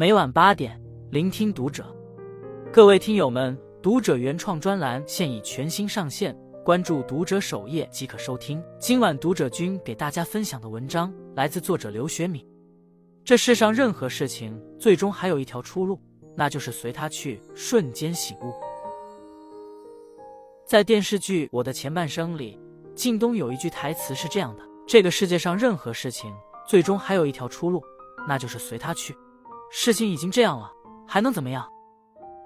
每晚八点，聆听读者。各位听友们，读者原创专栏现已全新上线，关注读者首页即可收听。今晚读者君给大家分享的文章来自作者刘学敏。这世上任何事情，最终还有一条出路，那就是随他去。瞬间醒悟。在电视剧《我的前半生》里，靳东有一句台词是这样的：“这个世界上任何事情，最终还有一条出路，那就是随他去。”事情已经这样了，还能怎么样？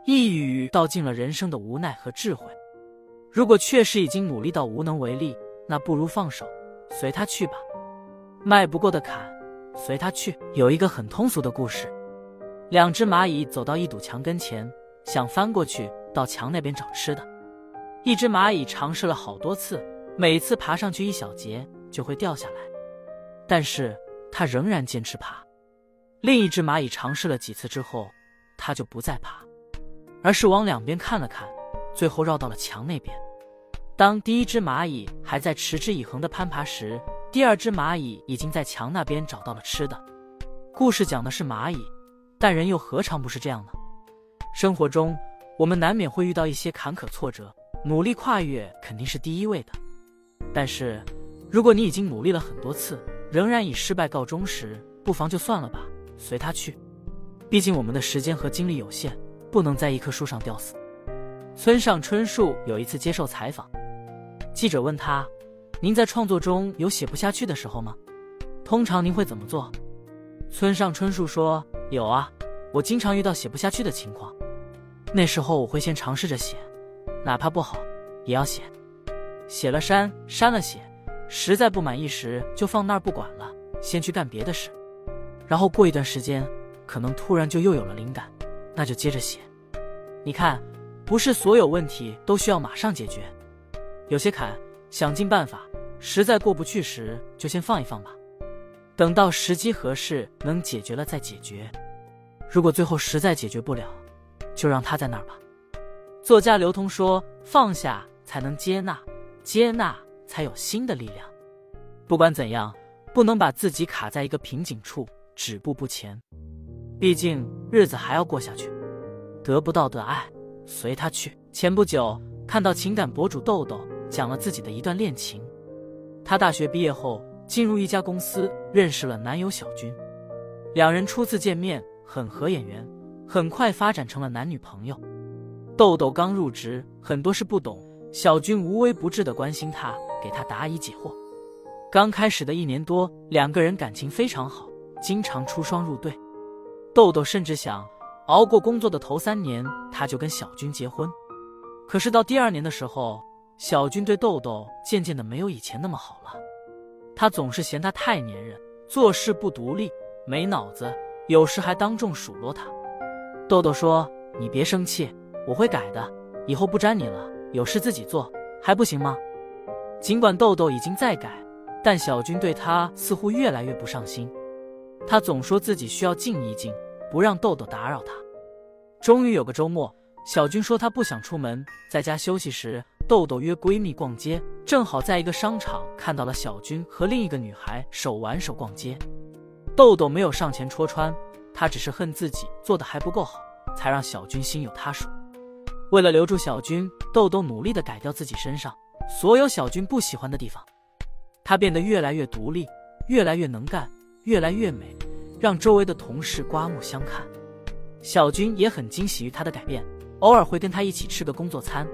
一语道尽了人生的无奈和智慧。如果确实已经努力到无能为力，那不如放手，随他去吧。迈不过的坎，随他去。有一个很通俗的故事：两只蚂蚁走到一堵墙跟前，想翻过去到墙那边找吃的。一只蚂蚁尝试了好多次，每次爬上去一小节就会掉下来，但是它仍然坚持爬。另一只蚂蚁尝试了几次之后，它就不再爬，而是往两边看了看，最后绕到了墙那边。当第一只蚂蚁还在持之以恒的攀爬时，第二只蚂蚁已经在墙那边找到了吃的。故事讲的是蚂蚁，但人又何尝不是这样呢？生活中，我们难免会遇到一些坎坷挫折，努力跨越肯定是第一位的。但是，如果你已经努力了很多次，仍然以失败告终时，不妨就算了吧。随他去，毕竟我们的时间和精力有限，不能在一棵树上吊死。村上春树有一次接受采访，记者问他：“您在创作中有写不下去的时候吗？通常您会怎么做？”村上春树说：“有啊，我经常遇到写不下去的情况，那时候我会先尝试着写，哪怕不好也要写，写了删，删了写，实在不满意时就放那儿不管了，先去干别的事。”然后过一段时间，可能突然就又有了灵感，那就接着写。你看，不是所有问题都需要马上解决，有些坎想尽办法，实在过不去时就先放一放吧，等到时机合适能解决了再解决。如果最后实在解决不了，就让它在那儿吧。作家刘通说：“放下才能接纳，接纳才有新的力量。不管怎样，不能把自己卡在一个瓶颈处。”止步不前，毕竟日子还要过下去。得不到的爱，随他去。前不久看到情感博主豆豆讲了自己的一段恋情。他大学毕业后进入一家公司，认识了男友小军。两人初次见面很合眼缘，很快发展成了男女朋友。豆豆刚入职，很多事不懂，小军无微不至的关心他，给他答疑解惑。刚开始的一年多，两个人感情非常好。经常出双入对，豆豆甚至想熬过工作的头三年，他就跟小军结婚。可是到第二年的时候，小军对豆豆渐渐的没有以前那么好了。他总是嫌他太粘人，做事不独立，没脑子，有时还当众数落他。豆豆说：“你别生气，我会改的，以后不沾你了，有事自己做，还不行吗？”尽管豆豆已经在改，但小军对他似乎越来越不上心。他总说自己需要静一静，不让豆豆打扰他。终于有个周末，小军说他不想出门，在家休息时，豆豆约闺蜜逛街，正好在一个商场看到了小军和另一个女孩手挽手逛街。豆豆没有上前戳穿，他只是恨自己做的还不够好，才让小军心有他属。为了留住小军，豆豆努力的改掉自己身上所有小军不喜欢的地方，他变得越来越独立，越来越能干。越来越美，让周围的同事刮目相看。小军也很惊喜于他的改变，偶尔会跟他一起吃个工作餐。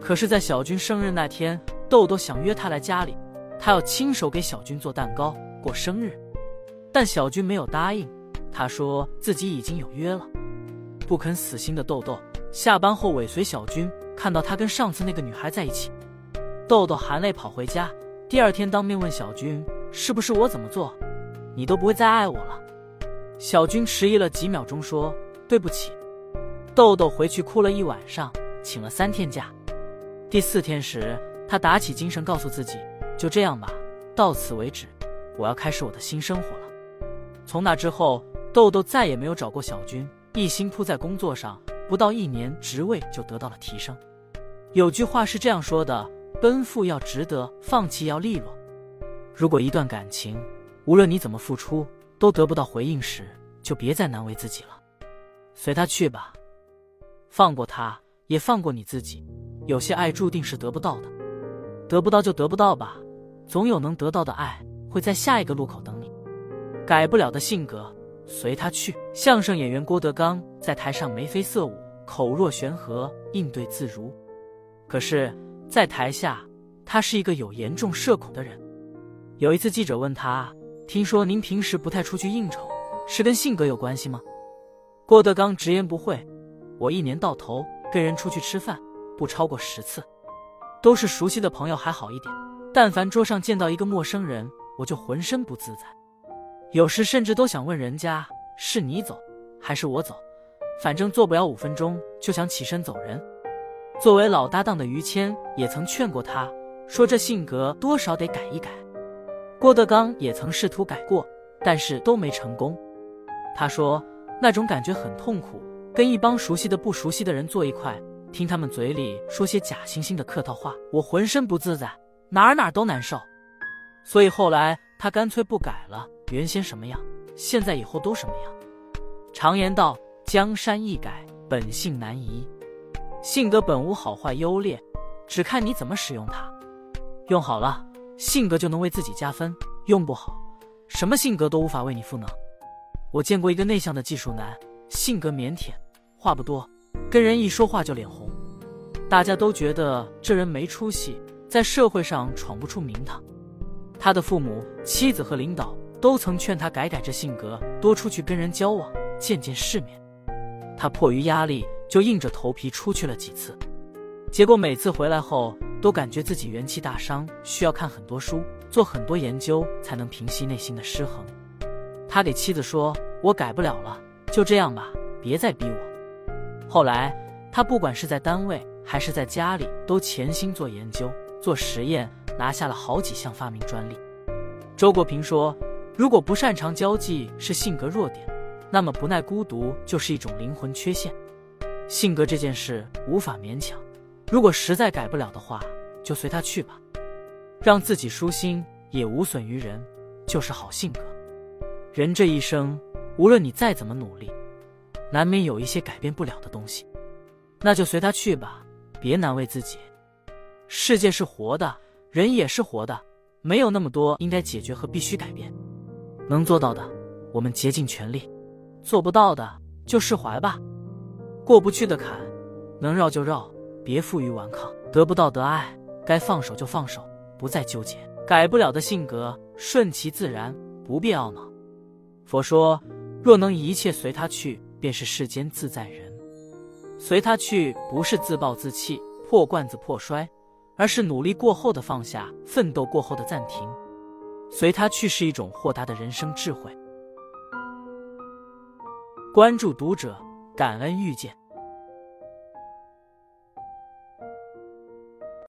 可是，在小军生日那天，豆豆想约他来家里，他要亲手给小军做蛋糕过生日，但小军没有答应。他说自己已经有约了，不肯死心的豆豆下班后尾随小军，看到他跟上次那个女孩在一起，豆豆含泪跑回家。第二天当面问小军：“是不是我怎么做？”你都不会再爱我了，小军迟疑了几秒钟，说：“对不起。”豆豆回去哭了一晚上，请了三天假。第四天时，他打起精神，告诉自己：“就这样吧，到此为止，我要开始我的新生活了。”从那之后，豆豆再也没有找过小军，一心扑在工作上，不到一年，职位就得到了提升。有句话是这样说的：“奔赴要值得，放弃要利落。”如果一段感情，无论你怎么付出，都得不到回应时，就别再难为自己了。随他去吧，放过他，也放过你自己。有些爱注定是得不到的，得不到就得不到吧，总有能得到的爱会在下一个路口等你。改不了的性格，随他去。相声演员郭德纲在台上眉飞色舞，口若悬河，应对自如。可是，在台下，他是一个有严重社恐的人。有一次，记者问他：“听说您平时不太出去应酬，是跟性格有关系吗？”郭德纲直言不讳：“我一年到头跟人出去吃饭。”不超过十次，都是熟悉的朋友还好一点。但凡桌上见到一个陌生人，我就浑身不自在。有时甚至都想问人家是你走还是我走，反正坐不了五分钟就想起身走人。作为老搭档的于谦也曾劝过他，说这性格多少得改一改。郭德纲也曾试图改过，但是都没成功。他说那种感觉很痛苦，跟一帮熟悉的不熟悉的人坐一块。听他们嘴里说些假惺惺的客套话，我浑身不自在，哪哪都难受。所以后来他干脆不改了，原先什么样，现在以后都什么样。常言道，江山易改，本性难移。性格本无好坏优劣，只看你怎么使用它。用好了，性格就能为自己加分；用不好，什么性格都无法为你赋能。我见过一个内向的技术男，性格腼腆，话不多。跟人一说话就脸红，大家都觉得这人没出息，在社会上闯不出名堂。他的父母、妻子和领导都曾劝他改改这性格，多出去跟人交往，见见世面。他迫于压力，就硬着头皮出去了几次，结果每次回来后都感觉自己元气大伤，需要看很多书，做很多研究才能平息内心的失衡。他给妻子说：“我改不了了，就这样吧，别再逼我。”后来，他不管是在单位还是在家里，都潜心做研究、做实验，拿下了好几项发明专利。周国平说：“如果不擅长交际是性格弱点，那么不耐孤独就是一种灵魂缺陷。性格这件事无法勉强，如果实在改不了的话，就随他去吧，让自己舒心也无损于人，就是好性格。人这一生，无论你再怎么努力。”难免有一些改变不了的东西，那就随他去吧，别难为自己。世界是活的，人也是活的，没有那么多应该解决和必须改变。能做到的，我们竭尽全力；做不到的，就释怀吧。过不去的坎，能绕就绕，别负隅顽抗。得不到的爱，该放手就放手，不再纠结。改不了的性格，顺其自然，不必懊恼。佛说，若能一切随他去。便是世间自在人，随他去，不是自暴自弃、破罐子破摔，而是努力过后的放下，奋斗过后的暂停。随他去是一种豁达的人生智慧。关注读者，感恩遇见。